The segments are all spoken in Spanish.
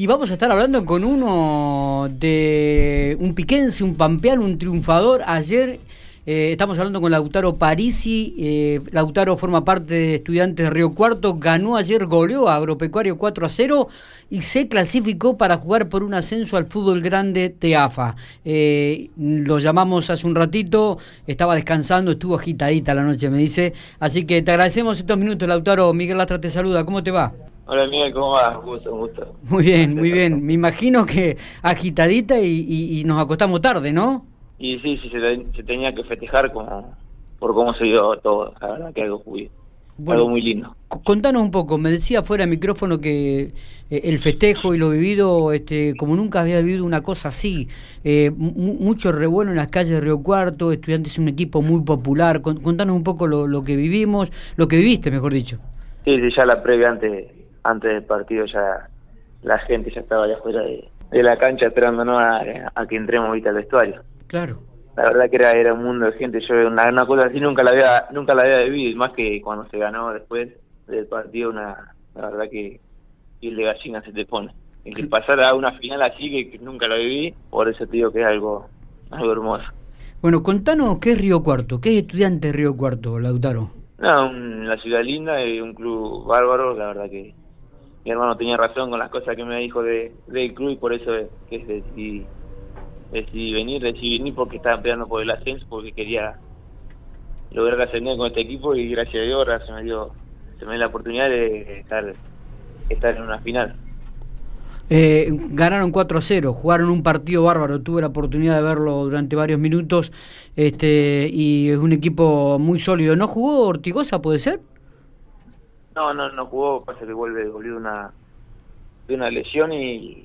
Y vamos a estar hablando con uno de un piquense, un pampeano, un triunfador. Ayer eh, estamos hablando con Lautaro Parisi. Eh, Lautaro forma parte de Estudiantes de Río Cuarto. Ganó ayer, goleó Agropecuario 4 a 0 y se clasificó para jugar por un ascenso al fútbol grande de AFA. Eh, lo llamamos hace un ratito, estaba descansando, estuvo agitadita la noche, me dice. Así que te agradecemos estos minutos, Lautaro. Miguel Lastra te saluda. ¿Cómo te va? Hola Miguel, ¿cómo vas? Gusto, gusto. Muy bien, muy bien. Me imagino que agitadita y, nos acostamos tarde, ¿no? Y sí, sí, se, tenía que festejar como, por cómo se dio todo. La verdad que algo muy, algo muy lindo. Contanos un poco, me decía fuera de micrófono que eh, el festejo y lo vivido, este, como nunca había vivido una cosa así, eh, mucho revuelo en las calles de Río Cuarto, estudiantes un equipo muy popular, contanos un poco lo, lo que vivimos, lo que viviste, mejor dicho. Sí, sí, ya la previa antes antes del partido ya la gente ya estaba allá afuera de, la cancha esperándonos a, a que entremos ahorita al vestuario. Claro. La verdad que era, era un mundo de gente, yo una, una cosa así nunca la había nunca la había vivido, más que cuando se ganó después del partido, una la verdad que el de gallina se te pone. Y que pasara a una final así que, nunca la viví, por eso te digo que es algo, algo hermoso. Bueno, contanos qué es Río Cuarto, qué es estudiante de Río Cuarto, Lautaro. No, la ciudad linda y un club bárbaro, la verdad que mi hermano tenía razón con las cosas que me dijo de, del club y por eso es que decidí, decidí venir, decidí venir porque estaba peleando por el ascenso, porque quería lograr ascender con este equipo y gracias a Dios ahora se me dio, se me dio la oportunidad de estar, estar en una final. Eh, ganaron 4 a 0, jugaron un partido bárbaro, tuve la oportunidad de verlo durante varios minutos este y es un equipo muy sólido. ¿No jugó Ortigosa, puede ser? No, no, no jugó, pasa que vuelve, volvió de una, de una lesión y,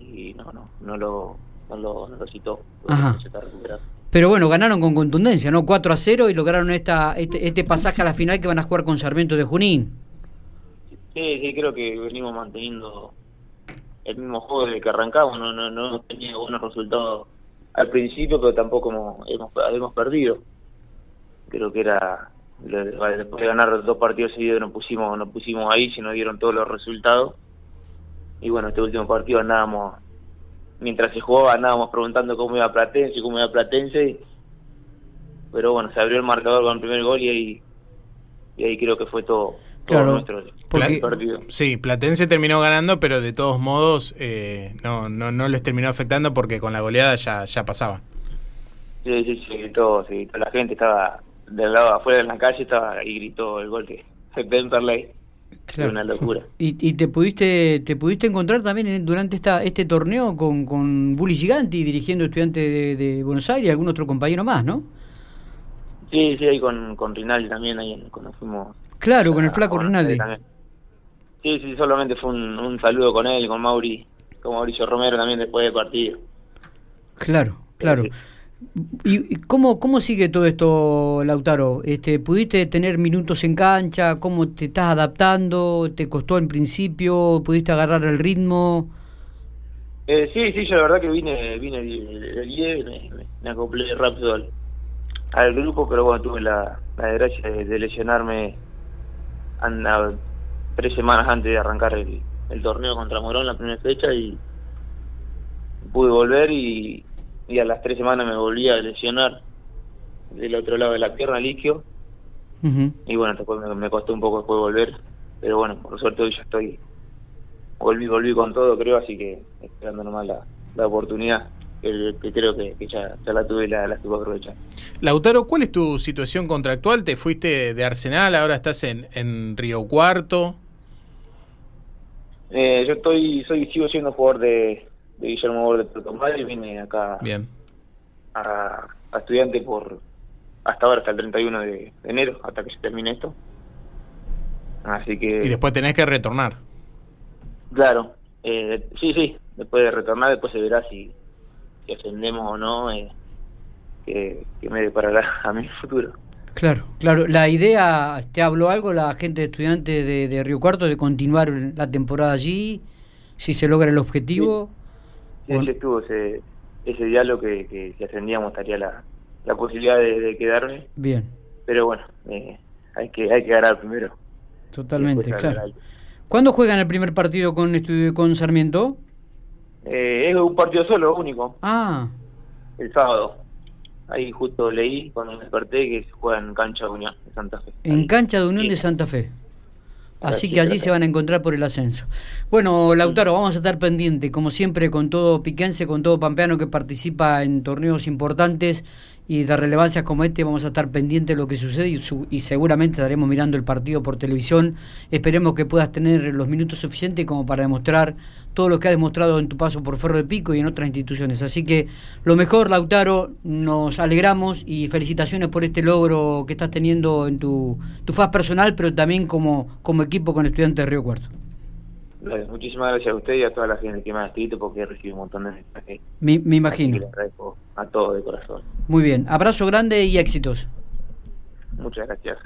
y no, no, no lo, no lo, no lo citó. Pero bueno, ganaron con contundencia, ¿no? 4 a 0 y lograron esta, este, este pasaje a la final que van a jugar con Sarmiento de Junín. Sí, sí, creo que venimos manteniendo el mismo juego desde que arrancamos. No, no, no hemos tenido buenos resultados al principio, pero tampoco hemos, hemos, hemos perdido. Creo que era después de ganar dos partidos seguidos nos pusimos nos pusimos ahí se nos dieron todos los resultados. Y bueno este último partido andábamos mientras se jugaba andábamos preguntando cómo iba Platense cómo iba Platense. Pero bueno se abrió el marcador con el primer gol y ahí y ahí creo que fue todo, nuestro partido. Sí Platense terminó ganando pero de todos modos eh, no, no no les terminó afectando porque con la goleada ya ya pasaban sí sí sí todo sí la gente estaba del lado afuera de la calle estaba y gritó el gol que Temperley. Claro. una locura. ¿Y, ¿Y, te pudiste te pudiste encontrar también durante esta este torneo con, con Bully Giganti dirigiendo estudiantes de, Buenos Aires y algún otro compañero más, ¿no? Sí, sí, ahí con, con Rinaldi también, ahí cuando fuimos... Claro, con el flaco Rinaldi. Sí, sí, solamente fue un, un saludo con él, con Mauri, con Mauricio Romero también después del partido. Claro, claro. ¿Y cómo, cómo sigue todo esto, Lautaro? Este, ¿Pudiste tener minutos en cancha? ¿Cómo te estás adaptando? ¿Te costó en principio? ¿Pudiste agarrar el ritmo? Eh, sí, sí, yo la verdad que vine, vine el día, me, me, acoplé rápido al, grupo, pero bueno, tuve la, la desgracia de, lesionarme tres semanas antes de arrancar el, el torneo contra Morón, la primera fecha, y pude volver y y a las tres semanas me volví a lesionar del otro lado de la pierna, liquio. Y bueno, después me, costó un poco después volver, pero bueno, por suerte hoy ya estoy, volví, volví con todo, creo, así que esperando nomás la, la oportunidad. Que, creo que, ya, ya, la tuve y la, la tuve aprovechar. Lautaro, ¿cuál es tu situación contractual? ¿Te fuiste de Arsenal, ahora estás en, en Río Cuarto? Eh, yo estoy, soy, sigo siendo jugador de, de Guillermo Bordes de y vine acá Bien. A, estudiante por hasta ahora, hasta el 31 de enero, hasta que se termine esto. Así que... Y después tenés que retornar. Claro, eh, sí, sí, después de retornar, después se verá si, si ascendemos o no, eh, que, me deparará a mi futuro. Claro, claro. La idea, ¿te habló algo la gente de estudiantes de, de Río Cuarto de continuar la temporada allí? Si se logra el objetivo. Sí, estuvo ese, ese diálogo que, que si ascendíamos estaría la, la posibilidad de, quedarme. Bien. Pero bueno, eh, hay que hay que ganar primero. Totalmente, claro. ¿Cuándo juegan el primer partido con, con Sarmiento? Eh, es un partido solo, único. Ah. El sábado. Ahí justo leí cuando me desperté que se juega en cancha de Unión de Santa Fe. En cancha de Unión de Santa Fe. Así que allí se van a encontrar por el ascenso. Bueno, Lautaro, vamos a estar pendiente, como siempre, con todo piquense, con todo pampeano que participa en torneos importantes y de relevancia como este vamos a estar pendientes de lo que sucede y, y, seguramente estaremos mirando el partido por televisión. Esperemos que puedas tener los minutos suficientes como para demostrar todo lo que has demostrado en tu paso por Ferro de Pico y en otras instituciones. Así que lo mejor, Lautaro, nos alegramos y felicitaciones por este logro que estás teniendo en tu, tu faz personal, pero también como, como equipo con estudiantes de Río Cuarto. Muchísimas gracias a usted y a toda la gente que me ha escrito porque he recibido un montón de mensajes. Me, me imagino. a todos de corazón. Muy bien. Abrazo grande y éxitos. Muchas gracias.